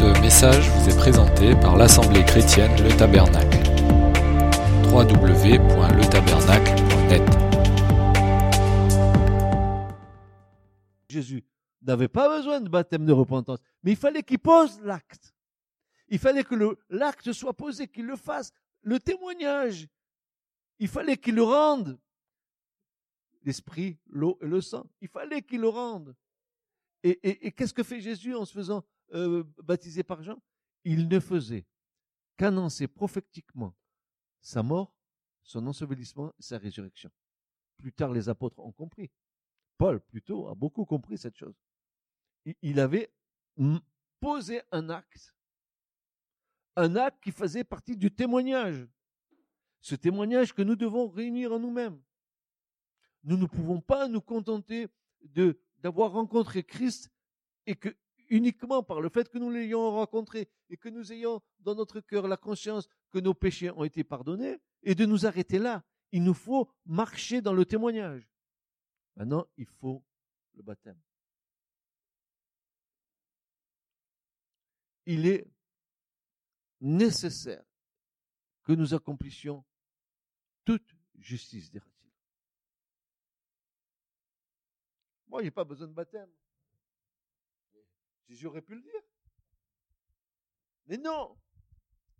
Ce message vous est présenté par l'Assemblée chrétienne Le Tabernacle. www.letabernacle.net Jésus n'avait pas besoin de baptême de repentance, mais il fallait qu'il pose l'acte. Il fallait que l'acte soit posé, qu'il le fasse, le témoignage. Il fallait qu'il le rende. L'esprit, l'eau et le sang. Il fallait qu'il le rende. Et qu'est-ce que fait Jésus en se faisant euh, baptiser par Jean Il ne faisait qu'annoncer prophétiquement sa mort, son ensevelissement et sa résurrection. Plus tard, les apôtres ont compris. Paul, plutôt, a beaucoup compris cette chose. Il- avait posé un acte. Un acte qui faisait partie du témoignage. Ce témoignage que nous devons réunir en nous-mêmes. Nous ne pouvons pas nous contenter d'avoir rencontré Christ et que uniquement par le fait que nous l'ayons rencontré et que nous ayons dans notre cœur la conscience que nos péchés ont été pardonnés et de nous arrêter là. Il nous faut marcher dans le témoignage. Maintenant, il faut le baptême. Il est nécessaire que nous accomplissions toute justice, dira-t-il. Moi, j'ai pas besoin de baptême. Jésus aurait pu le dire. Mais non,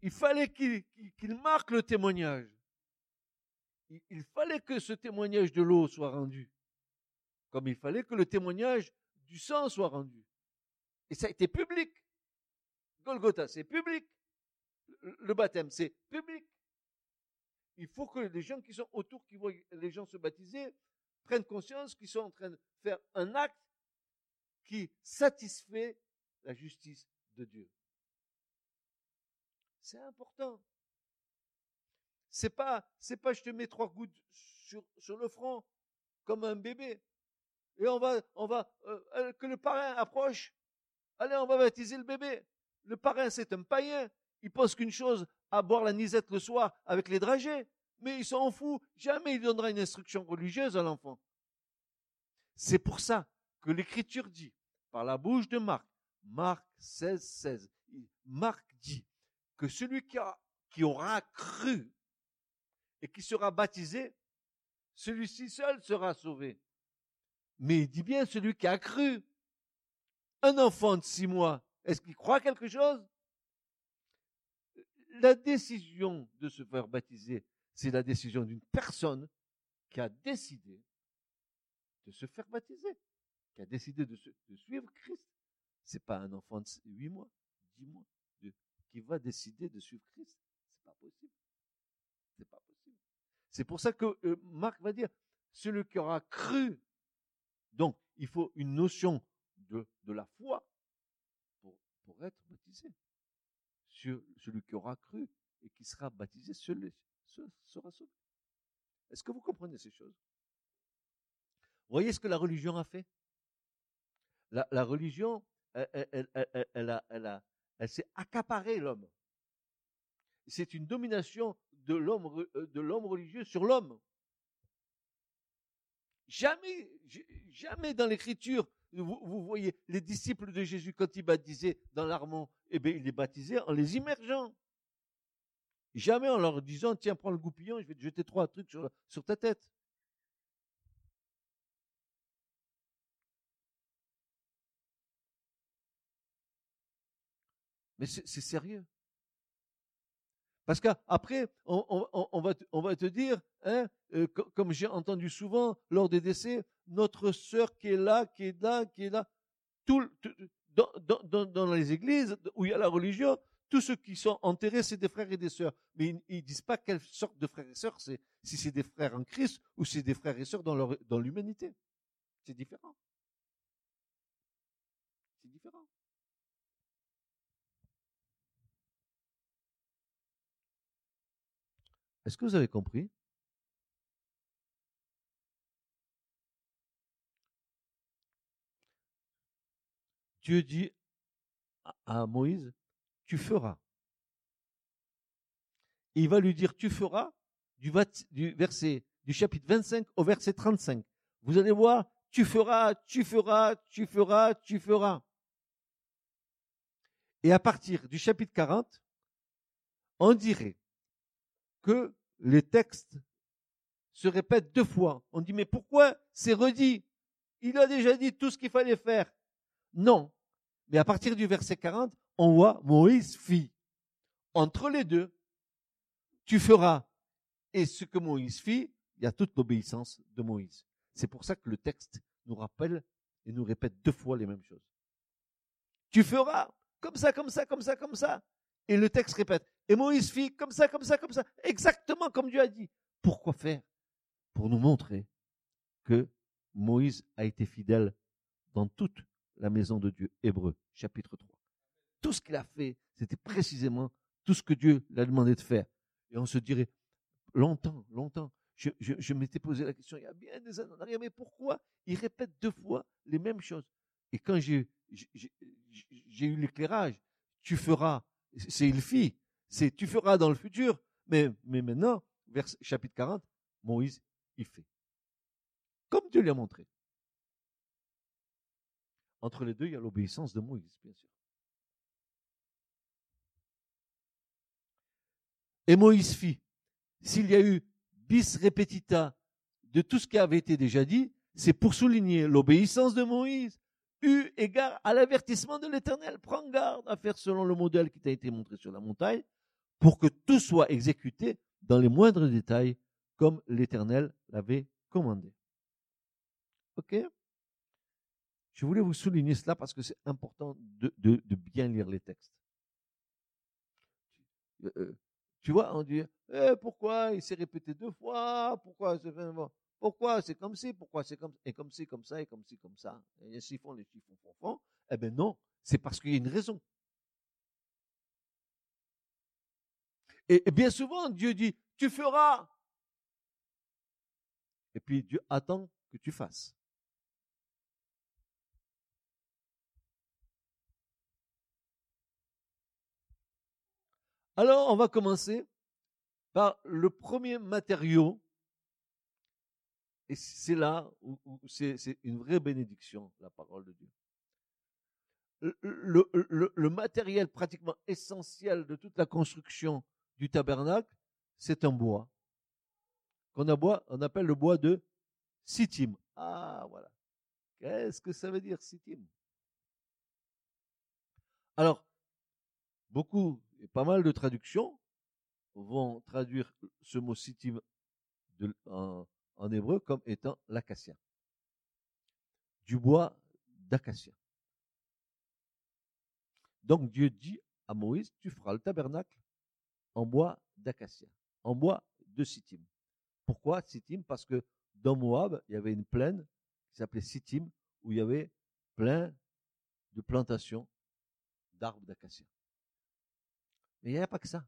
il fallait qu'il marque le témoignage. Il, fallait que ce témoignage de l'eau soit rendu, comme il fallait que le témoignage du sang soit rendu. Et ça a été public. Golgotha, c'est public. Le baptême, c'est public. Il faut que les gens qui sont autour, qui voient les gens se baptiser, prennent conscience qu'ils sont en train de faire un acte qui satisfait la justice de Dieu. C'est important. C'est pas, c'est pas je te mets trois gouttes sur, le front comme un bébé. Et on va, on va, euh, euh, que le parrain approche. Allez, on va baptiser le bébé. Le parrain, c'est un païen. Il pense qu'une chose, à boire la nisette le soir avec les dragées. Mais il s'en fout. Jamais il donnera une instruction religieuse à l'enfant. C'est pour ça que l'écriture dit, par la bouche de Marc, Marc 16, 16, Marc dit que celui qui, aura cru et qui sera baptisé, celui-ci seul sera sauvé. Mais il dit bien celui qui a cru. Un enfant de six mois, est-ce qu'il croit quelque chose? La décision de se faire baptiser, c'est la décision d'une personne qui a décidé de se faire baptiser, qui a décidé de, suivre Christ. C'est pas un enfant de huit mois, dix mois, de- qui va décider de suivre Christ. C'est pas possible. C'est pas possible. C'est pour ça que euh, Marc va dire, celui qui aura cru. Donc, il faut une notion de, la foi pour, être baptisé. Celui qui aura cru et qui sera baptisé sera sauvé. Est-ce que vous comprenez ces choses? Voyez ce que la religion a fait? La, religion, elle, elle- s'est accaparée l'homme. C'est une domination de l'homme euh, religieux sur l'homme. Jamais, jamais dans l'écriture, vous, voyez les disciples de Jésus quand ils baptisaient dans l'Armon, eh bien, ils les baptisaient en les immergeant. Jamais en leur disant, tiens, prends le goupillon, je vais te jeter trois trucs sur ta tête. Mais c'est sérieux. Parce qu'après, on, va, on va te dire, hein, euh, co- comme j'ai entendu souvent lors des décès, notre sœur qui est là, qui est là, qui est là, tout, dans, dans- dans- les églises où il y a la religion, tous ceux qui sont enterrés, c'est des frères et des sœurs. Mais ils, ils disent pas quelle sorte de frères et sœurs c'est, si c'est des frères en Christ ou si c'est des frères et sœurs dans, dans l'humanité. C'est différent. C'est différent. Est-ce que vous avez compris? Dieu dit à- Moïse, tu feras. Et il va lui dire, tu feras, du verset, du chapitre 25 au verset 35. Vous allez voir, tu feras, tu feras, tu feras, tu feras. Et à partir du chapitre 40, on dirait que les textes se répètent deux fois. On dit, mais pourquoi c'est redit? Il a déjà dit tout ce qu'il fallait faire. Non. Mais à partir du verset 40, on voit Moïse fit. Entre les deux, tu feras. Et ce que Moïse fit, il y a toute l'obéissance de Moïse. C'est pour ça que le texte nous rappelle et nous répète deux fois les mêmes choses. Tu feras comme ça, comme ça, comme ça, comme ça. Et le texte répète. Et Moïse fit comme ça, comme ça, comme ça. Exactement comme Dieu a dit. Pourquoi faire? Pour nous montrer que Moïse a été fidèle dans toute la maison de Dieu. Hébreu, chapitre 3. Tout ce qu'il a fait, c'était précisément tout ce que Dieu l'a demandé de faire. Et on se dirait, longtemps, longtemps, je, m'étais posé la question il y a bien des années en mais pourquoi il répète deux fois les mêmes choses? Et quand j'ai eu l'éclairage. Tu feras, c'est il fit, c'est tu feras dans le futur. Mais, mais maintenant, vers chapitre 40, Moïse, il fait. Comme Dieu lui a montré. Entre les deux, il y a l'obéissance de Moïse, bien sûr. Et Moïse fit. S'il y a eu bis repetita de tout ce qui avait été déjà dit, c'est pour souligner l'obéissance de Moïse, eu égard à l'avertissement de l'Éternel. Prends garde à faire selon le modèle qui t'a été montré sur la montagne, pour que tout soit exécuté dans les moindres détails, comme l'Éternel l'avait commandé. Ok? Je voulais vous souligner cela parce que c'est important de, bien lire les textes. Euh, euh, tu vois, on dit, eh, pourquoi il s'est répété deux fois? Pourquoi pourquoi c'est comme ci, pourquoi c'est comme et comme ci, comme ça, et comme ci, comme ça? Et les chiffons, les chiffons, font. Eh bien non, c'est parce qu'il y a une raison. Et, bien souvent, Dieu dit, tu feras. Et puis Dieu attend que tu fasses. Alors, on va commencer par le premier matériau et c'est là où, c'est une vraie bénédiction, la parole de Dieu. Le, matériel pratiquement essentiel de toute la construction du tabernacle, c'est un bois. Qu'on on appelle le bois de sitim. Ah, voilà. Qu'est-ce que ça veut dire, sitim Alors, beaucoup, et pas mal de traductions vont traduire ce mot sitim de, en, en hébreu comme étant l'acacia. Du bois d'acacia. Donc Dieu dit à Moïse, tu feras le tabernacle en bois d'acacia, en bois de Sittim. Pourquoi Sittim? Parce que dans Moab, il y avait une plaine qui s'appelait Sittim, où il y avait plein de plantations d'arbres d'acacia. Mais il n'y a pas que ça.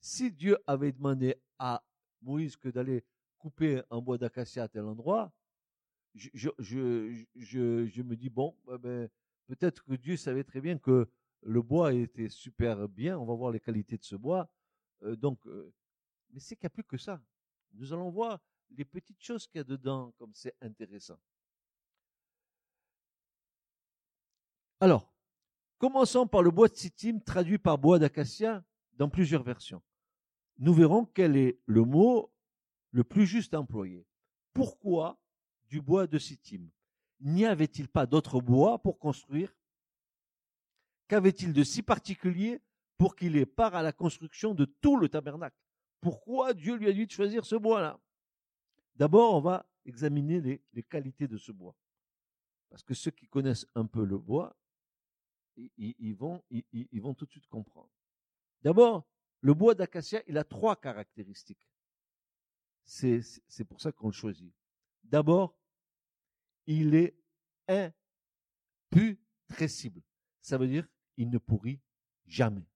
Si Dieu avait demandé à Moïse que d'aller couper un bois d'acacia à tel endroit, je, me dis, bon, bah, ben, peut-être que Dieu savait très bien que le bois était super bien, on va voir les qualités de ce bois. Euh, donc, euh, mais c'est qu'il n'y a plus que ça. Nous allons voir les petites choses qu'il y a dedans, comme c'est intéressant. Alors, commençons par le bois de sittim traduit par bois d'acacia dans plusieurs versions. Nous verrons quel est le mot le plus juste employé. Pourquoi du bois de Sittim? N'y avait-il pas d'autre bois pour construire? Qu'avait-il de si particulier pour qu'il ait part à la construction de tout le tabernacle? Pourquoi Dieu lui a dit de choisir ce bois-là? D'abord, on va examiner les, qualités de ce bois. Parce que ceux qui connaissent un peu le bois, ils, vont, ils vont tout de suite comprendre. D'abord, le bois d'acacia, il a trois caractéristiques c'est pour ça qu'on le choisit. D'abord, il est imputrescible. Ça veut dire il ne pourrit jamais.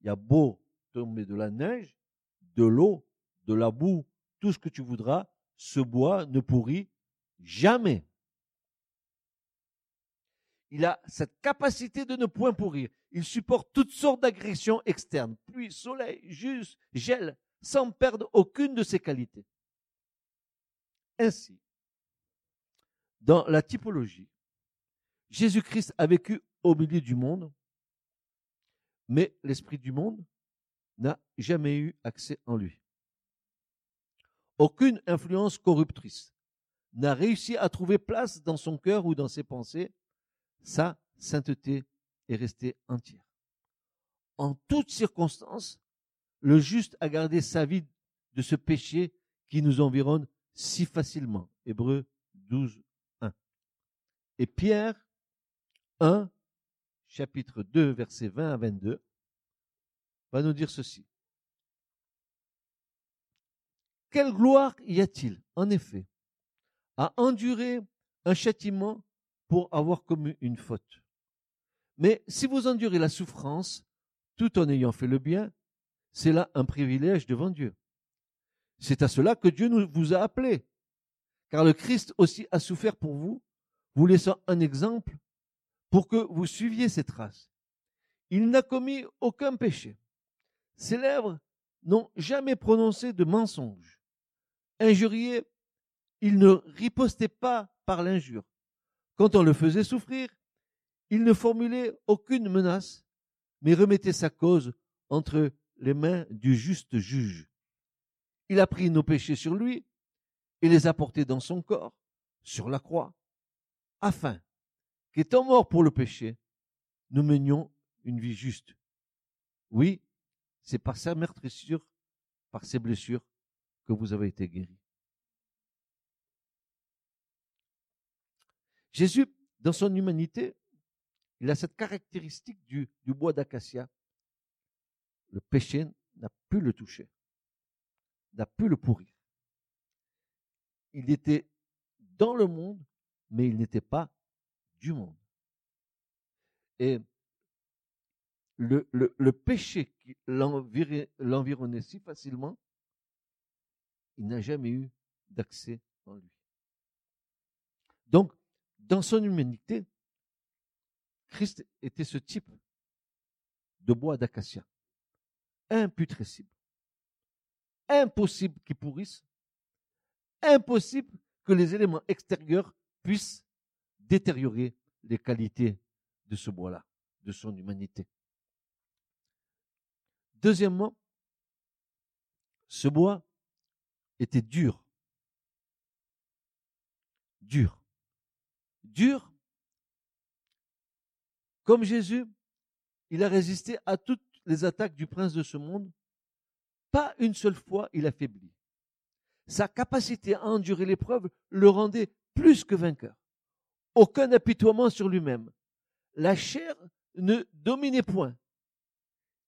Il y a beau tomber de la neige, de l'eau, de la boue, tout ce que tu voudras, ce bois ne pourrit jamais. Il a cette capacité de ne point pourrir. Il supporte toutes sortes d'agressions externes, pluie, soleil, juste, gel, sans perdre aucune de ses qualités. Ainsi, dans la typologie, Jésus-Christ a vécu au milieu du monde, mais l'esprit du monde n'a jamais eu accès en lui. Aucune influence corruptrice n'a réussi à trouver place dans son cœur ou dans ses pensées. Sa sainteté est restée entière. En toutes circonstances, le juste a gardé sa vie de ce péché qui nous environne si facilement. Hébreu 12, 1. Et Pierre 1, chapitre 2, versets 20 à 22, va nous dire ceci. Quelle gloire y a-t-il, en effet, à endurer un châtiment pour avoir commis une faute? Mais si vous endurez la souffrance, tout en ayant fait le bien, c'est là un privilège devant Dieu. C'est à cela que Dieu vous a appelé. Car le Christ aussi a souffert pour vous, vous laissant un exemple pour que vous suiviez ses traces. Il n'a commis aucun péché. Ses lèvres n'ont jamais prononcé de mensonge. Injurié, il ne ripostait pas par l'injure. Quand on le faisait souffrir, il ne formulait aucune menace, mais remettait sa cause entre les mains du juste juge. Il a pris nos péchés sur lui et les a portés dans son corps, sur la croix, afin qu'étant mort pour le péché, nous menions une vie juste. Oui, c'est par sa meurtrissure, par ses blessures, que vous avez été guéris. Jésus, dans son humanité, il a cette caractéristique du, du bois d'acacia. Le péché n'a pu le toucher, n'a pu le pourrir. Il était dans le monde, mais il n'était pas du monde. Et le, péché qui l'environnait si facilement, il n'a jamais eu d'accès en lui. Donc, dans son humanité, Christ était ce type de bois d'acacia, imputrescible, impossible qu'il pourrisse, impossible que les éléments extérieurs puissent détériorer les qualités de ce bois-là, de son humanité. Deuxièmement, ce bois était dur. Dur. Dur. Comme Jésus, il a résisté à toutes les attaques du prince de ce monde. Pas une seule fois il a faibli. Sa capacité à endurer l'épreuve le rendait plus que vainqueur. Aucun apitoiement sur lui-même. La chair ne dominait point.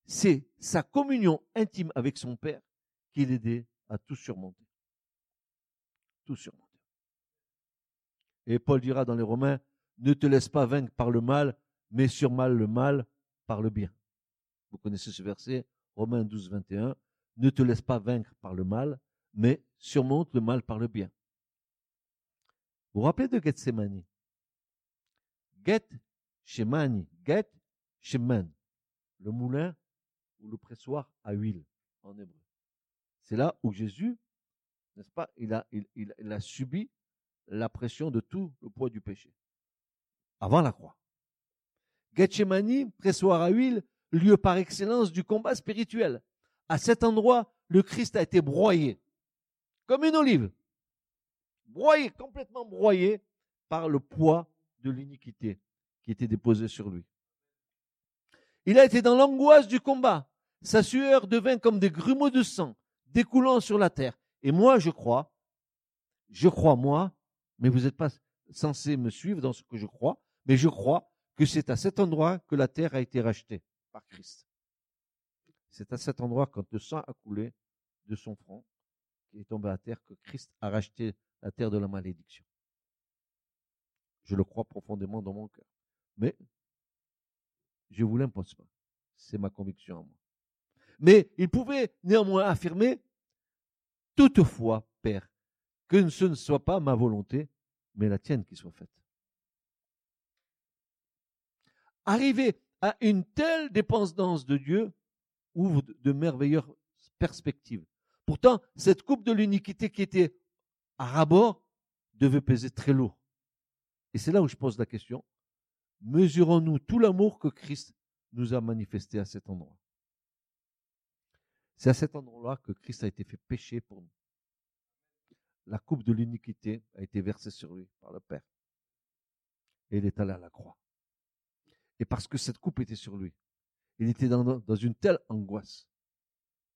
C'est sa communion intime avec son Père qui l'aidait à tout surmonter. Tout surmonter. Et Paul dira dans les Romains, ne te laisse pas vaincre par le mal, mais surmal le mal par le bien. Vous connaissez ce verset, Romains 12, 21. Ne te laisse pas vaincre par le mal, mais surmonte le mal par le bien. Vous vous rappelez de Gethsemane? Get Shemani, Get Sheman, le moulin ou le pressoir à huile en hébreu. C'est là où Jésus, n'est-ce pas, il a, il, il a subi la pression de tout le poids du péché. Avant la croix. Gethsemane, pressoir à huile, lieu par excellence du combat spirituel. À cet endroit, le Christ a été broyé, comme une olive. Broyé, complètement broyé par le poids de l'iniquité qui était déposé sur lui. Il a été dans l'angoisse du combat. Sa sueur devint comme des grumeaux de sang découlant sur la terre. Et moi, je crois, je crois moi, mais vous n'êtes pas censé me suivre dans ce que je crois, mais je crois que c'est à cet endroit que la terre a été rachetée Christ. C'est à cet endroit, quand le sang a coulé de son front, qui est tombé à terre, que Christ a racheté la terre de la malédiction. Je le crois profondément dans mon cœur. Mais je vous l'impose pas. C'est ma conviction à moi. Mais il pouvait néanmoins affirmer, toutefois, Père, que ce ne soit pas ma volonté, mais la tienne qui soit faite. Arriver une telle dépendance de Dieu ouvre de merveilleuses perspectives. Pourtant, cette coupe de l'iniquité qui était à rabord devait peser très lourd. Et c'est là où je pose la question. mesurons-nous tout l'amour que Christ nous a manifesté à cet endroit? C'est à cet endroit-là que Christ a été fait péché pour nous. La coupe de l'iniquité a été versée sur lui par le Père. Et il est allé à la croix. Et parce que cette coupe était sur lui, il était dans, une telle angoisse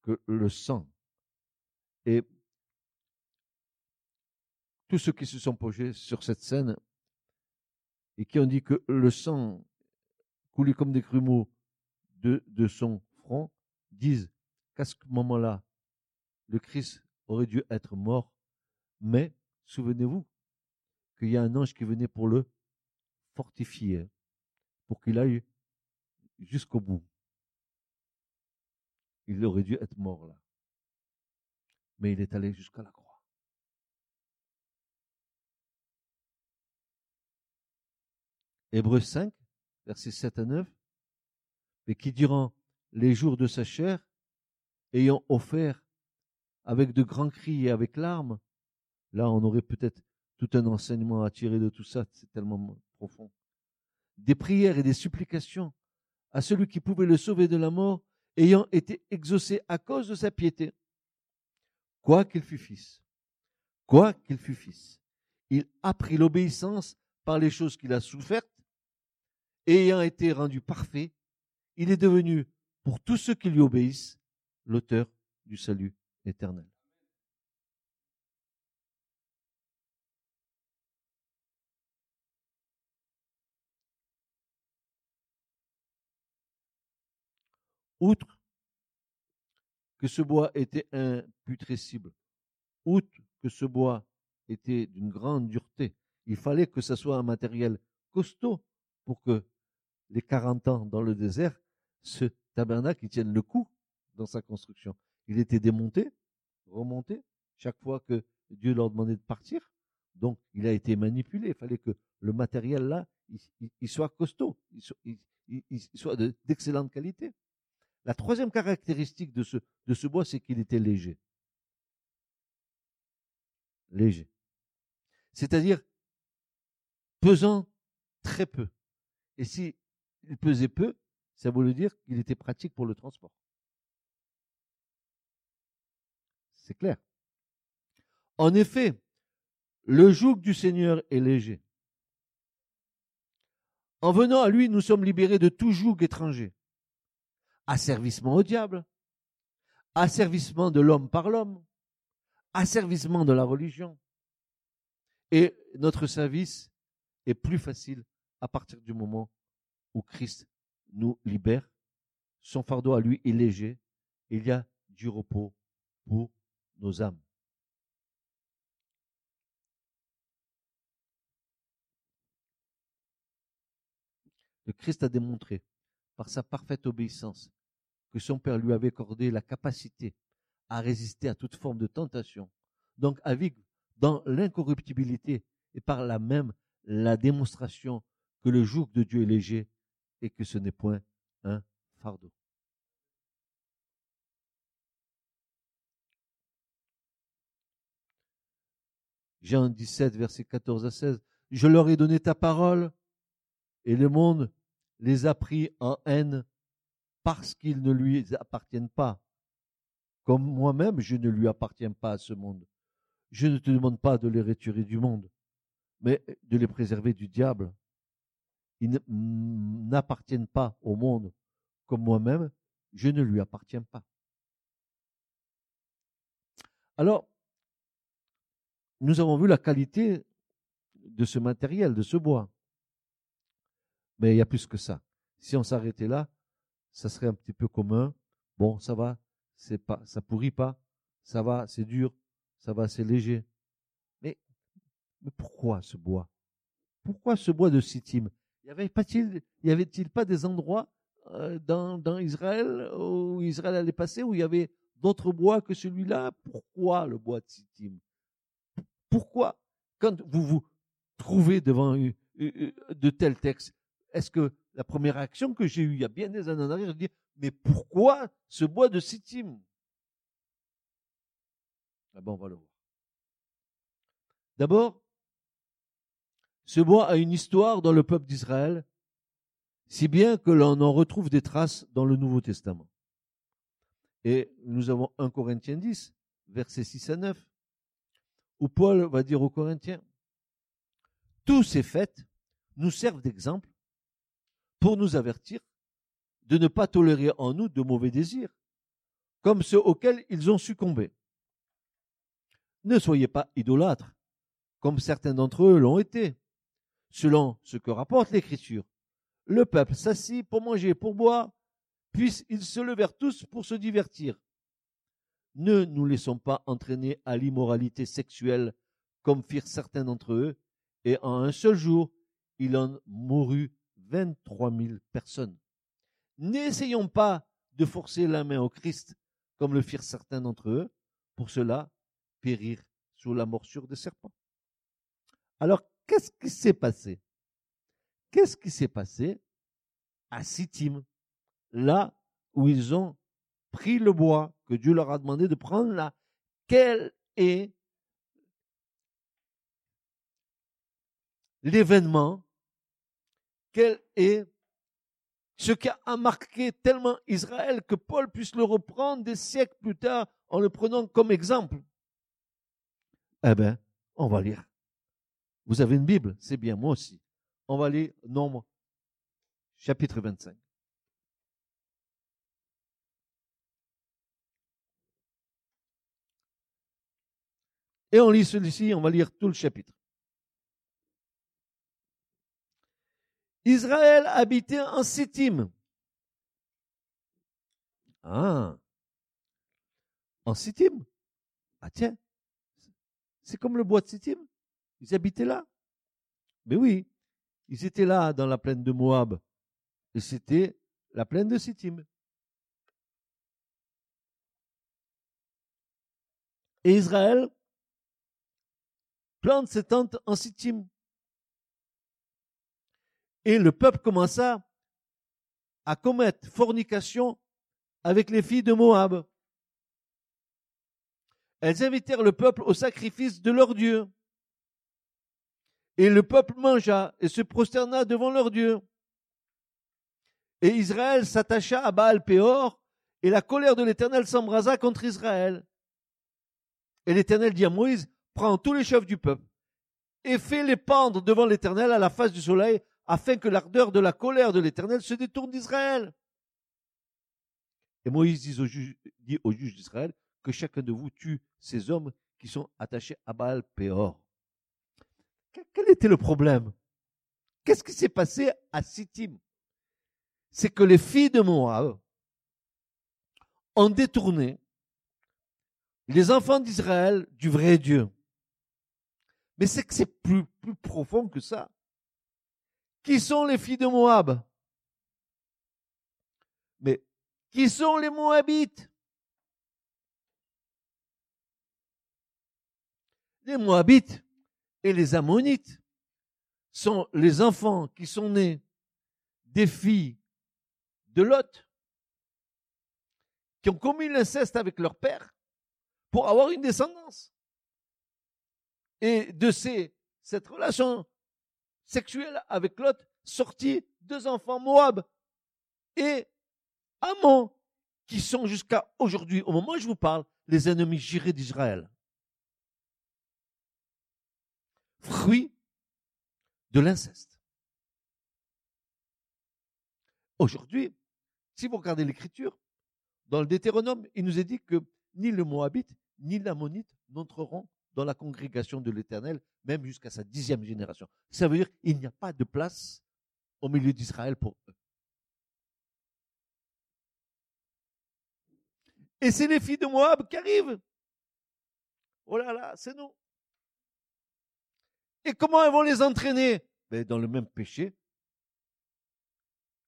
que le sang et tous ceux qui se sont posés sur cette scène et qui ont dit que le sang coulait comme des grumeaux de, de son front disent qu'à ce moment-là, le Christ aurait dû être mort, mais souvenez-vous qu'il y a un ange qui venait pour le fortifier, pour qu'il aille jusqu'au bout. Il aurait dû être mort là. Mais il est allé jusqu'à la croix. Hébreux 5, versets 7 à 9, mais qui durant les jours de sa chair, ayant offert avec de grands cris et avec larmes, là on aurait peut-être tout un enseignement à tirer de tout ça, c'est tellement profond, des prières et des supplications à celui qui pouvait le sauver de la mort, ayant été exaucé à cause de sa piété, quoi qu'il fût fils, quoi qu'il fût fils, il a pris l'obéissance par les choses qu'il a souffertes, ayant été rendu parfait, il est devenu, pour tous ceux qui lui obéissent, l'auteur du salut éternel. Outre que ce bois était imputrescible, outre que ce bois était d'une grande dureté, il fallait que ce soit un matériel costaud pour que les 40 ans dans le désert, ce tabernacle, tienne le coup dans sa construction. Il était démonté, remonté, chaque fois que Dieu leur demandait de partir. Donc, il a été manipulé. Il fallait que le matériel là, il, soit costaud, il soit, d'excellente qualité. La troisième caractéristique de ce, bois, c'est qu'il était léger. Léger. C'est-à-dire pesant très peu. Et si pesait peu, ça voulait dire qu'il était pratique pour le transport. C'est clair. En effet, le joug du Seigneur est léger. En venant à lui, nous sommes libérés de tout joug étranger. Asservissement au diable, asservissement de l'homme par l'homme, asservissement de la religion. Et notre service est plus facile à partir du moment où Christ nous libère. Son fardeau à lui est léger. Il y a du repos pour nos âmes. Le Christ a démontré par sa parfaite obéissance que son Père lui avait accordé la capacité à résister à toute forme de tentation, donc vivre dans l'incorruptibilité et par là même la démonstration que le joug de Dieu est léger et que ce n'est point un fardeau. Jean 17, verset 14 à 16. Je leur ai donné ta parole et le monde les a pris en haine parce qu'ils ne lui appartiennent pas. Comme moi-même, je ne lui appartiens pas à ce monde. Je ne te demande pas de les retirer du monde, mais de les préserver du diable ils n'appartiennent pas au monde comme moi-même, je ne lui appartiens pas. Alors, nous avons vu la qualité de ce matériel, de ce bois. Mais il y a plus que ça. Si on s'arrêtait là, ça serait un petit peu commun. Bon, ça va, c'est pas, ça pourrit pas, ça va, c'est dur, ça va, c'est léger. Mais, mais pourquoi ce bois? Pourquoi ce bois de Sittim? Y avait-il y avait-il pas des endroits euh, dans, dans Israël où Israël allait passer où il y avait d'autres bois que celui-là? Pourquoi le bois de Sittim? Pourquoi quand vous vous trouvez devant de tels textes, est-ce que la première réaction que j'ai eue il y a bien des années en arrière, je dis mais pourquoi ce bois de Sittim? Ah on va le voir. D'abord, ce bois a une histoire dans le peuple d'Israël Si bien que l'on en retrouve des traces dans le Nouveau Testament. Et nous avons 1 Corinthiens 10, versets 6 à 9, où Paul va dire aux Corinthiens, tous ces faits nous servent d'exemple pour nous avertir de ne pas tolérer en nous de mauvais désirs, comme ceux auxquels ils ont succombé. Ne soyez pas idolâtres, comme certains d'entre eux l'ont été, selon ce que rapporte l'Écriture. Le peuple s'assit pour manger, pour boire, puis ils se levèrent tous pour se divertir. Ne nous laissons pas entraîner à l'immoralité sexuelle, comme firent certains d'entre eux, et en un seul jour, il en mourut vingt-trois mille personnes. N'essayons pas de forcer la main au Christ, comme le firent certains d'entre eux, pour cela périr sous la morsure des serpents. Alors, qu'est-ce qui s'est passé? Qu'est-ce qui s'est passé à Sittim, là où ils ont pris le bois que Dieu leur a demandé de prendre là? Quel est l'événement Quel est ce qui a marqué tellement Israël que Paul puisse le reprendre des siècles plus tard en le prenant comme exemple? Eh bien, on va lire. Vous avez une Bible, c'est bien, moi aussi. On va lire Nombre, chapitre 25. Et on lit celui-ci, on va lire tout le chapitre. Israël habitait en Sittim. Ah, en Sittim. Ah tiens, c'est comme le bois de Sittim. Ils habitaient là. Mais oui, ils étaient là dans la plaine de Moab. Et c'était la plaine de Sittim. Et Israël plante ses tentes en Sittim. Et le peuple commença à commettre fornication avec les filles de Moab. Elles invitèrent le peuple au sacrifice de leur Dieu. Et le peuple mangea et se prosterna devant leur Dieu. Et Israël s'attacha à Baal Péor, et la colère de l'Éternel s'embrasa contre Israël. Et l'Éternel dit à Moïse, prends tous les chefs du peuple, et fais-les pendre devant l'Éternel à la face du soleil, afin que l'ardeur de la colère de l'Éternel se détourne d'Israël. Et Moïse dit aux juges d'Israël que chacun de vous tue ces hommes qui sont attachés à Baal Péor. Quel était le problème? Qu'est-ce qui s'est passé à Sittim? C'est que les filles de Moab ont détourné les enfants d'Israël du vrai Dieu. Mais c'est que c'est plus profond que ça. Qui sont les filles de Moab? Mais qui sont les Moabites? Les Moabites et les Ammonites sont les enfants qui sont nés des filles de Lot, qui ont commis l'inceste avec leur père pour avoir une descendance. Et de ces, cette relation sexuelle avec Lot, sorti deux enfants Moab et Ammon, qui sont jusqu'à aujourd'hui, au moment où je vous parle, les ennemis jurés d'Israël. Fruit de l'inceste. Aujourd'hui, si vous regardez l'écriture, dans le Deutéronome, il nous est dit que ni le Moabite, ni l'Ammonite n'entreront dans la congrégation de l'Éternel, même jusqu'à sa dixième génération. Ça veut dire qu'il n'y a pas de place au milieu d'Israël pour eux. Et c'est les filles de Moab qui arrivent. Oh là là, c'est nous. Et comment elles vont les entraîner? Ben, Dans le même péché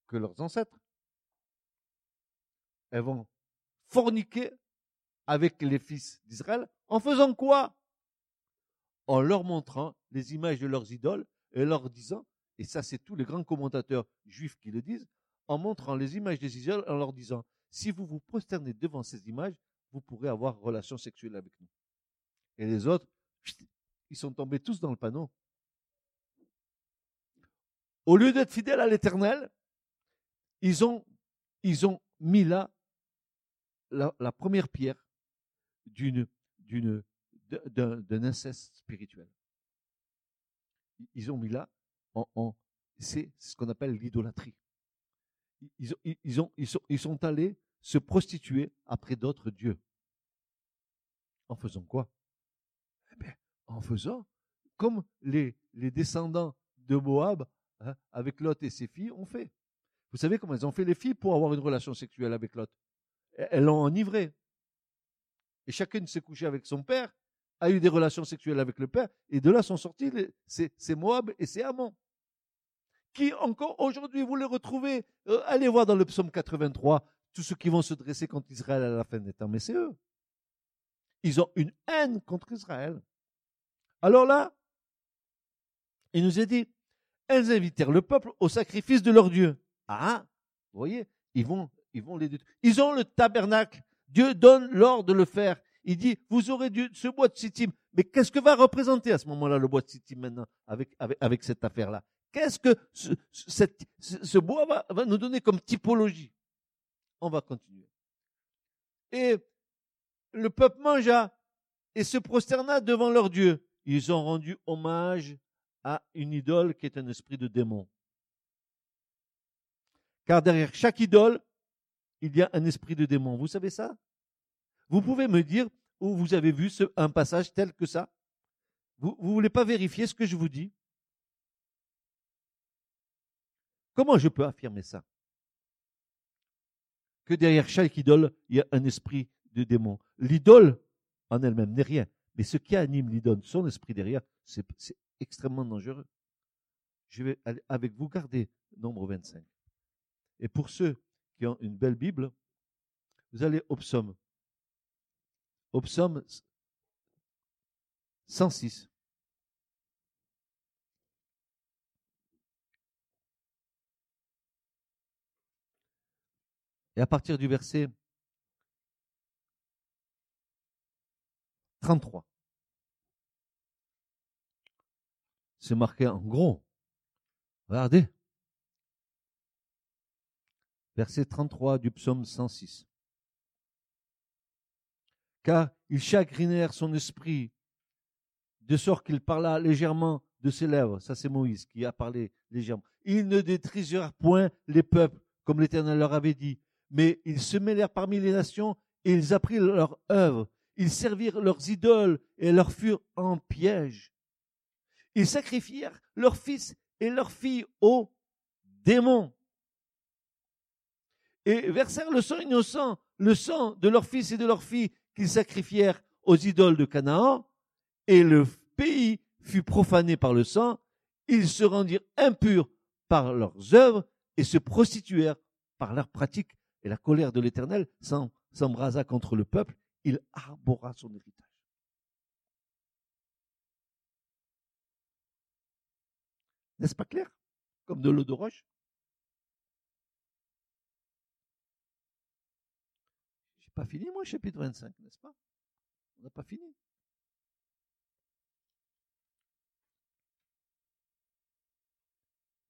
que leurs ancêtres. Elles vont forniquer avec les fils d'Israël en faisant quoi? En leur montrant les images de leurs idoles et leur disant, et ça c'est tous les grands commentateurs juifs qui le disent, en montrant les images des idoles, en leur disant, si vous vous prosternez devant ces images, vous pourrez avoir relation sexuelle avec nous. Et les autres, ils sont tombés tous dans le panneau. Au lieu d'être fidèles à l'éternel, ils ont, ils ont mis là la, première pierre d'une, d'un, inceste spirituel. Ils ont mis là, c'est ce qu'on appelle l'idolâtrie. Ils, ont, ils, ont, ils, sont, ils sont allés se prostituer après d'autres dieux. En faisant quoi? Eh bien, En faisant comme les, les descendants de Moab, hein, avec Lot et ses filles, ont fait. Vous savez comment elles ont fait les filles pour avoir une relation sexuelle avec Lot? Elles l'ont enivré. Et chacune s'est couchée avec son père, a eu des relations sexuelles avec le père, et de là sont sortis c'est Moab et c'est Ammon. Qui encore aujourd'hui, vous les retrouvez, euh, allez voir dans le psaume 83, tous ceux qui vont se dresser contre Israël à la fin des temps, mais c'est eux. Ils ont une haine contre Israël. Alors là, il nous est dit, elles invitèrent le peuple au sacrifice de leur Dieu. Ah, vous voyez, ils vont, ils vont les Ils ont le tabernacle. Dieu donne l'ordre de le faire. Il dit, vous aurez ce bois de Sittim. Mais qu'est-ce que va représenter à ce moment-là le bois de Sittim maintenant avec, cette affaire-là? Qu'est-ce que ce bois va, va nous donner comme typologie? On va continuer. Et le peuple mangea et se prosterna devant leur Dieu. Ils ont rendu hommage à une idole qui est un esprit de démon. Car derrière chaque idole, il y a un esprit de démon. Vous savez ça? Vous pouvez me dire où vous avez vu un passage tel que ça? Vous ne voulez pas vérifier ce que je vous dis? Comment je peux affirmer ça? Que derrière chaque idole, il y a un esprit de démon. L'idole en elle-même n'est rien. Mais ce qui anime l'idole, son esprit derrière, c'est extrêmement dangereux. Je vais avec vous garder nombre 25. Et pour ceux qui ont une belle Bible, vous allez au psaume. Au psaume 106. Et à partir du verset 33. C'est marqué en gros. Regardez. Verset 33 du psaume 106. Car ils chagrinèrent son esprit, de sorte qu'il parla légèrement de ses lèvres. Ça, c'est Moïse qui a parlé légèrement. Ils ne détruisirent point les peuples, comme l'Éternel leur avait dit, mais ils se mêlèrent parmi les nations et ils apprirent leur œuvre. Ils servirent leurs idoles et leur furent en piège. Ils sacrifièrent leurs fils et leurs filles aux démons. Et versèrent le sang innocent, le sang de leurs fils et de leurs filles qu'ils sacrifièrent aux idoles de Canaan, et le pays fut profané par le sang. Ils se rendirent impurs par leurs œuvres et se prostituèrent par leurs pratiques. Et la colère de l'Éternel s'embrasa contre le peuple il arbora son héritage. N'est-ce pas clair? Comme de l'eau de roche? Pas fini, moi, chapitre 25, n'est-ce pas? On n'a pas fini.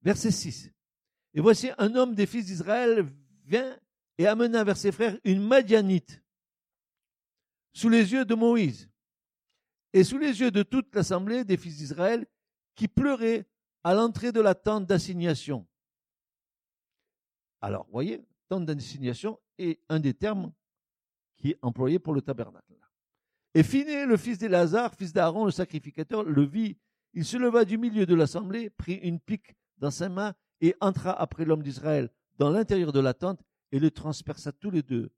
Verset 6. Et voici un homme des fils d'Israël vient et amena vers ses frères une Madianite sous les yeux de Moïse et sous les yeux de toute l'assemblée des fils d'Israël qui pleuraient à l'entrée de la tente d'assignation. Alors, voyez, tente d'assignation est un des termes qui est employé pour le tabernacle. Et Phiné, le fils d'Élazar, fils d'Aaron, le sacrificateur, le vit. Il se leva du milieu de l'assemblée, prit une pique dans sa main et entra après l'homme d'Israël dans l'intérieur de la tente et le transperça tous les deux.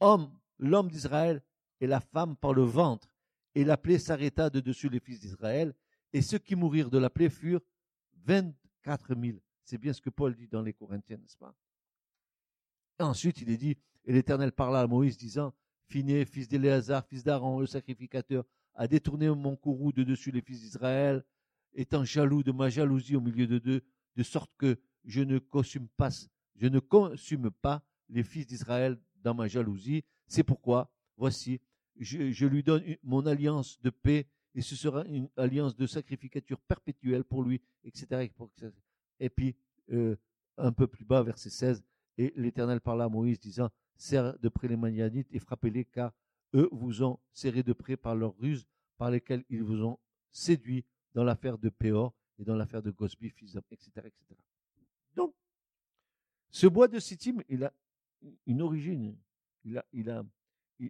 Homme, l'homme d'Israël, et la femme par le ventre. Et la plaie s'arrêta de dessus les fils d'Israël, et ceux qui mourirent de la plaie furent vingt-quatre mille. C'est bien ce que Paul dit dans les Corinthiens, n'est-ce pas? Ensuite, il est dit, et l'Éternel parla à Moïse, disant, Finé, fils d'Éléazar, fils d'Aaron, le sacrificateur, a détourné mon courroux de dessus les fils d'Israël, étant jaloux de ma jalousie au milieu de deux, de sorte que je ne consume pas, je ne consume pas les fils d'Israël dans ma jalousie. C'est pourquoi, voici, je, lui donne mon alliance de paix et ce sera une alliance de sacrificature perpétuelle pour lui, etc. Et puis, euh, un peu plus bas, verset 16, et l'Éternel parla à Moïse, disant, serre de près les Manianites et frappez-les, car eux vous ont serré de près par leurs ruses, par lesquelles ils vous ont séduit dans l'affaire de Péor et dans l'affaire de Gosby, etc., etc. Donc, ce bois de Sittim, il a une origine, il a, il a,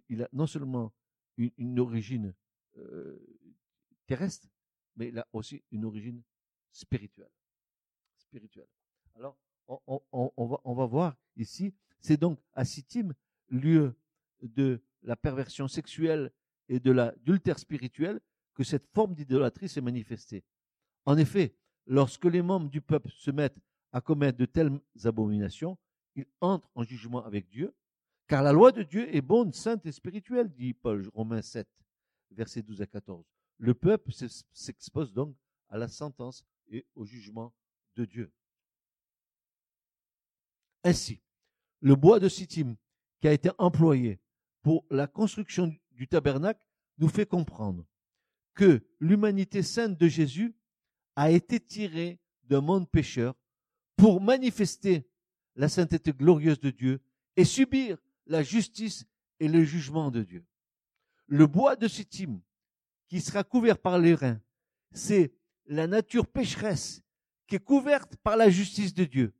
il a non seulement une, origine euh, terrestre, mais il a aussi une origine spirituelle. Spirituelle. Alors, on, va, on va voir ici, c'est donc à Sittim, lieu de la perversion sexuelle et de l'adultère spirituel, que cette forme d'idolâtrie s'est manifestée. En effet, lorsque les membres du peuple se mettent à commettre de telles abominations, ils entrent en jugement avec Dieu, car la loi de Dieu est bonne, sainte et spirituelle, dit Paul, Romains 7, versets 12 à 14. Le peuple s'expose donc à la sentence et au jugement de Dieu. Ainsi, le bois de Sittim qui a été employé pour la construction du tabernacle nous fait comprendre que l'humanité sainte de Jésus a été tirée d'un monde pécheur pour manifester la sainteté glorieuse de Dieu et subir la justice et le jugement de Dieu. Le bois de Sittim, qui sera couvert par les reins, c'est la nature pécheresse qui est couverte par la justice de Dieu.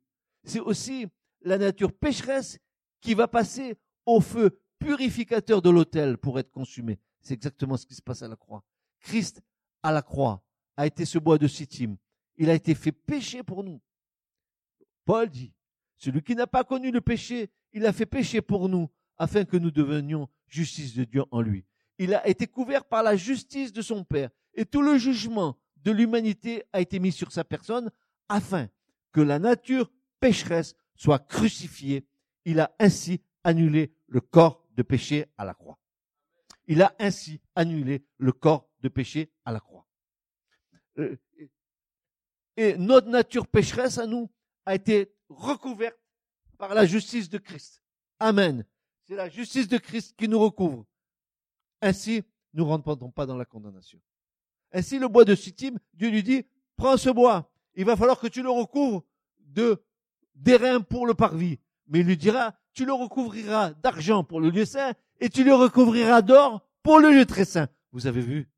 C'est aussi la nature pécheresse qui va passer au feu purificateur de l'autel pour être consumée. C'est exactement ce qui se passe à la croix. Christ, à la croix, a été ce bois de Sittim. Il a été fait péché pour nous. Paul dit, celui qui n'a pas connu le péché, il a fait péché pour nous, afin que nous devenions justice de Dieu en lui. Il a été couvert par la justice de son Père, et tout le jugement de l'humanité a été mis sur sa personne, afin que la nature pécheresse soit crucifiée. Il a ainsi annulé le corps de péché à la croix. Il a ainsi annulé le corps de péché à la croix. Euh, et notre nature pécheresse à nous a été recouverte par la justice de Christ. Amen. C'est la justice de Christ qui nous recouvre. Ainsi, nous ne rentrons pas dans la condamnation. Ainsi, le bois de Sittim, Dieu lui dit, prends ce bois. Il va falloir que tu le recouvres de d'airain pour le parvis. Mais il lui dira, tu le recouvriras d'argent pour le lieu saint et tu le recouvriras d'or pour le lieu très saint. Vous avez vu?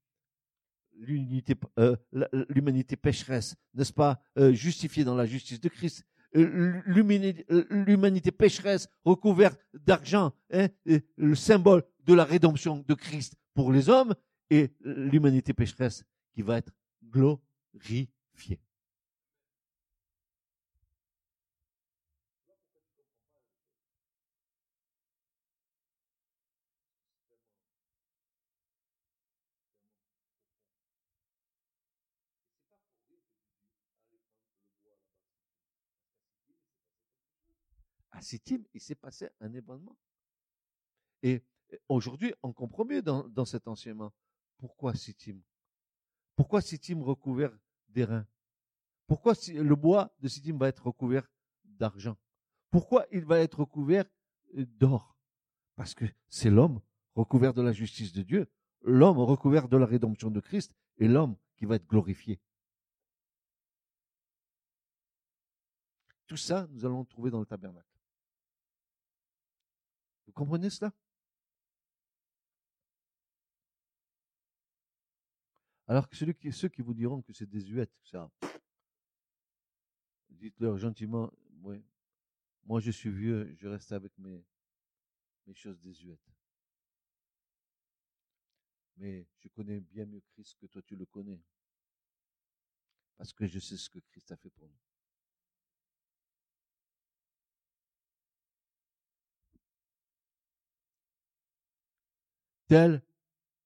Euh, l'humanité pécheresse, n'est-ce pas, euh, justifiée dans la justice de Christ. Euh, l'humanité pécheresse recouverte d'argent, hein, le symbole de la rédemption de Christ pour les hommes, et l'humanité pécheresse qui va être glorifiée. Sittim, il s'est passé un événement. Et aujourd'hui, on comprend mieux dans, cet enseignement. Pourquoi Sittim Pourquoi Sittim recouvert d'airain Pourquoi le bois de Sittim va être recouvert d'argent? Pourquoi il va être recouvert euh, d'or? Parce que c'est l'homme recouvert de la justice de Dieu, l'homme recouvert de la rédemption de Christ et l'homme qui va être glorifié. Tout ça, nous allons le trouver dans le tabernacle. Comprenez cela? Alors que ceux qui vous diront que c'est désuète, dites-leur gentiment, moi je suis vieux, je reste avec mes, mes choses désuètes. Mais je connais bien mieux Christ que toi tu le connais. Parce que je sais ce que Christ a fait pour nous. Tel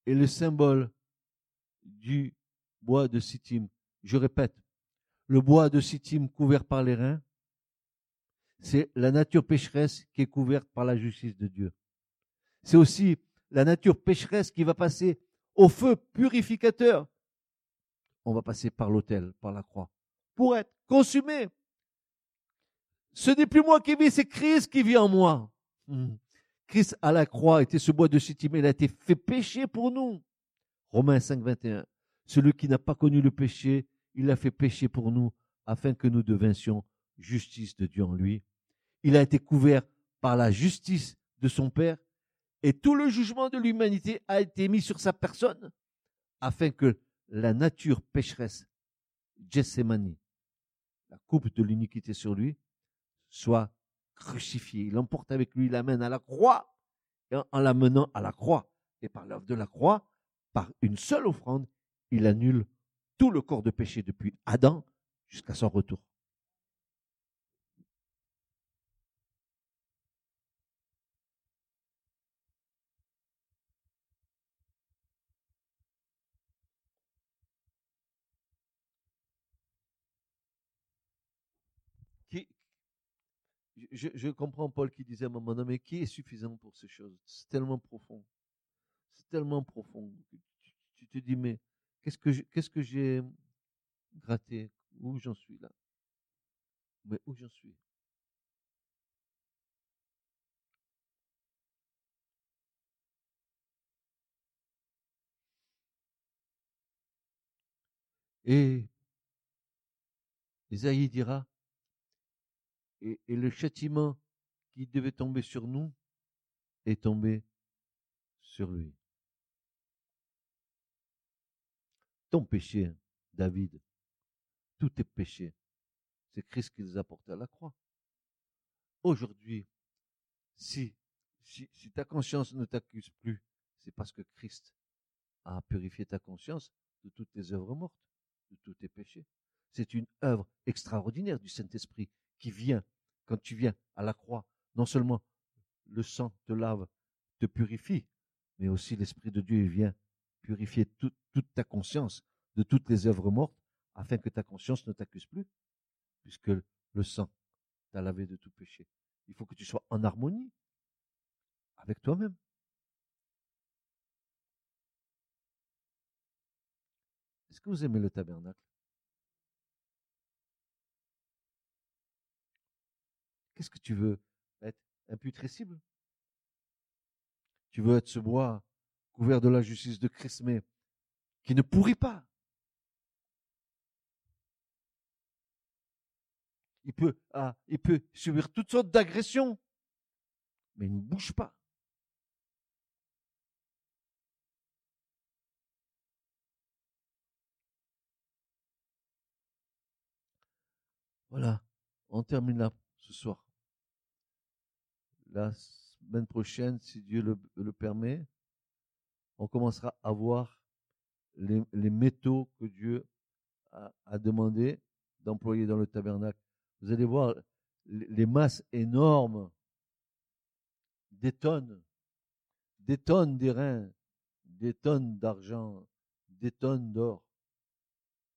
est le symbole du bois de Sittim. Je répète, le bois de Sittim couvert par les reins, c'est la nature pécheresse qui est couverte par la justice de Dieu. C'est aussi la nature pécheresse qui va passer au feu purificateur. On va passer par l'autel, par la croix, pour être consumé. Ce n'est plus moi qui vis, c'est Christ qui vit en moi. Hmm. Christ à la croix était ce bois de Sittim, il a été fait péché pour nous. Romains 5, 21. Celui qui n'a pas connu le péché, il a fait péché pour nous, afin que nous devinssions justice de Dieu en lui. Il a été couvert par la justice de son Père et tout le jugement de l'humanité a été mis sur sa personne afin que la nature pécheresse, Gethsemane, la coupe de l'iniquité sur lui, soit crucifiée. Il emporte avec lui, il l'amène à la croix, et en l'amenant à la croix, et par l'œuvre de la croix, par une seule offrande, il annule tout le corps de péché depuis Adam jusqu'à son retour. Je, comprends Paul qui disait à un moment donné, mais qui est suffisant pour ces choses? C'est tellement profond. C'est tellement profond. Tu, te dis, mais qu'est-ce que qu'est-ce que j'ai gratté? Où j'en suis là? Mais où j'en suis? Et Isaïe dira, et, le châtiment qui devait tomber sur nous est tombé sur lui. Ton péché, David, tout est péché. C'est Christ qui les a portés à la croix. Aujourd'hui, si, si, si ta conscience ne t'accuse plus, c'est parce que Christ a purifié ta conscience de toutes tes œuvres mortes, de tous tes péchés. C'est une œuvre extraordinaire du Saint-Esprit qui vient quand tu viens à la croix. Non seulement le sang te lave, te purifie, mais aussi l'Esprit de Dieu vient purifier toute ta conscience de toutes les œuvres mortes, afin que ta conscience ne t'accuse plus, puisque le sang t'a lavé de tout péché. Il faut que tu sois en harmonie avec toi-même. Est-ce que vous aimez le tabernacle? Qu'est-ce que tu veux Être? Imputrescible Tu veux être ce bois couvert de la justice de Christ, mais qui ne pourrit pas. Il peut, ah, il peut subir toutes sortes d'agressions, mais il ne bouge pas. Voilà, on termine là ce soir la semaine prochaine, si Dieu le, permet, on commencera à voir les, métaux que Dieu a, demandé d'employer dans le tabernacle. Vous allez voir les, masses énormes, des tonnes, des tonnes d'airain, des tonnes d'argent, des tonnes d'or,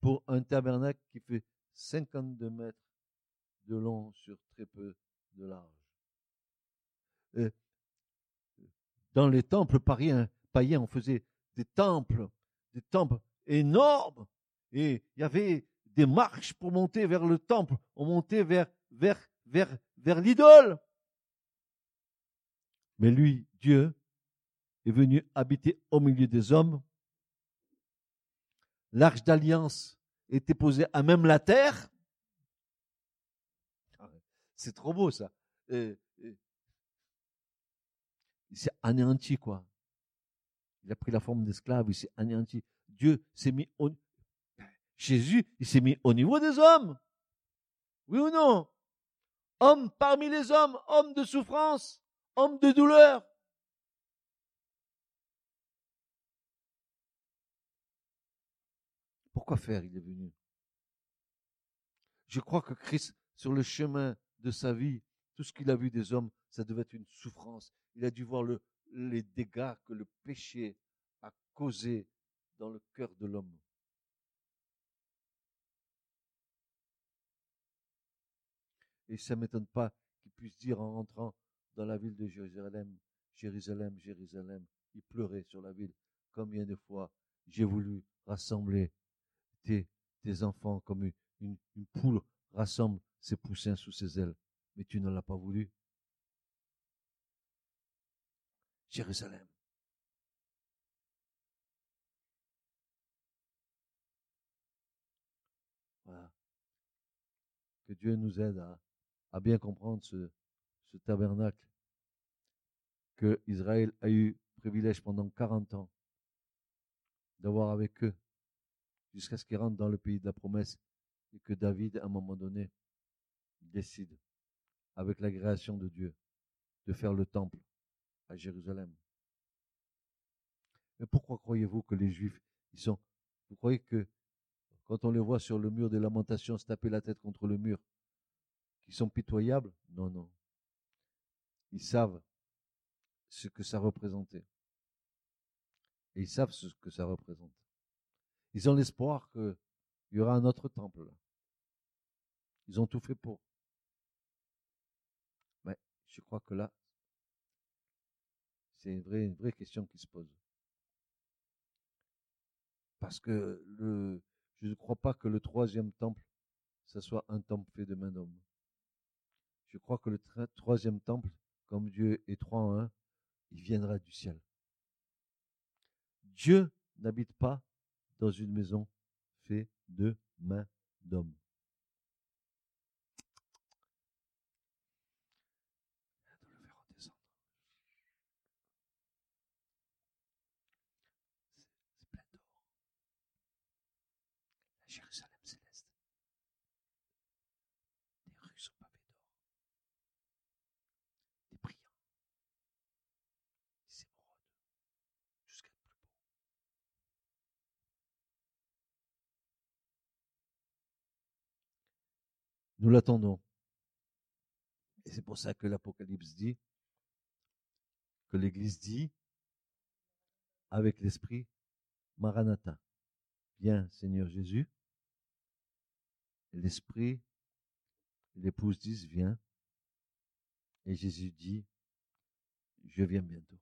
pour un tabernacle qui fait 52 mètres de long sur très peu de large. Euh, dans les temples païens, païens, on faisait des temples, des temples énormes, et il y avait des marches pour monter vers le temple. On montait vers, vers, vers, vers l'idole. Mais lui, Dieu, est venu habiter au milieu des hommes. L'arche d'alliance était posée à même la terre. C'est trop beau ça il s'est anéanti, quoi. Il a pris la forme d'esclave, il s'est anéanti. Dieu s'est mis au, Jésus, il s'est mis au niveau des hommes. Oui ou non? Homme parmi les hommes, homme de souffrance, homme de douleur. Pourquoi faire? Il est venu Je crois que Christ, sur le chemin de sa vie, tout ce qu'il a vu des hommes, ça devait être une souffrance. Il a dû voir le, les dégâts que le péché a causés dans le cœur de l'homme. Et ça ne m'étonne pas qu'il puisse dire en rentrant dans la ville de Jérusalem, Jérusalem, Jérusalem, il pleurait sur la ville. Combien de fois j'ai voulu rassembler tes, enfants comme une poule rassemble ses poussins sous ses ailes, mais tu ne l'as pas voulu. Jérusalem. Voilà. Que Dieu nous aide à, bien comprendre ce, ce tabernacle que Israël a eu privilège pendant 40 ans d'avoir avec eux jusqu'à ce qu'ils rentrent dans le pays de la promesse et que David, à un moment donné, décide, avec l'agréation de Dieu, de faire le temple à Jérusalem. Mais pourquoi croyez-vous que les Juifs, ils sont, vous croyez que quand on les voit sur le mur des lamentations se taper la tête contre le mur, qu'ils sont pitoyables? Non, non. Ils savent ce que ça représentait. Et ils savent ce que ça représente. Ils ont l'espoir qu'il y aura un autre temple. Ils ont tout fait pour. Mais je crois que là, c'est une vraie, question qui se pose. Parce que je ne crois pas que le troisième temple, ce soit un temple fait de main d'homme. Je crois que le troisième temple, comme Dieu est trois en un, il viendra du ciel. Dieu n'habite pas dans une maison faite de main d'homme. Jérusalem céleste. Des rues sont pavées d'or. Des brillants. Des émeraudes. Jusqu'à le plus beau. Nous l'attendons. Et c'est pour ça que l'Apocalypse dit, que l'Église dit, avec l'Esprit, Maranatha. Viens, Seigneur Jésus l'esprit, l'épouse disent, viens. Et Jésus dit, je viens bientôt.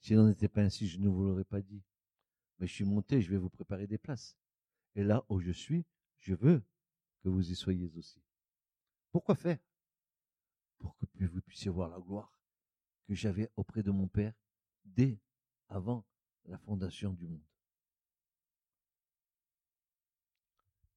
S'il n'en était pas ainsi, je ne vous l'aurais pas dit. Mais je suis monté, je vais vous préparer des places. Et là où je suis, je veux que vous y soyez aussi. Pourquoi faire? Pour que vous puissiez voir la gloire que j'avais auprès de mon Père dès avant la fondation du monde.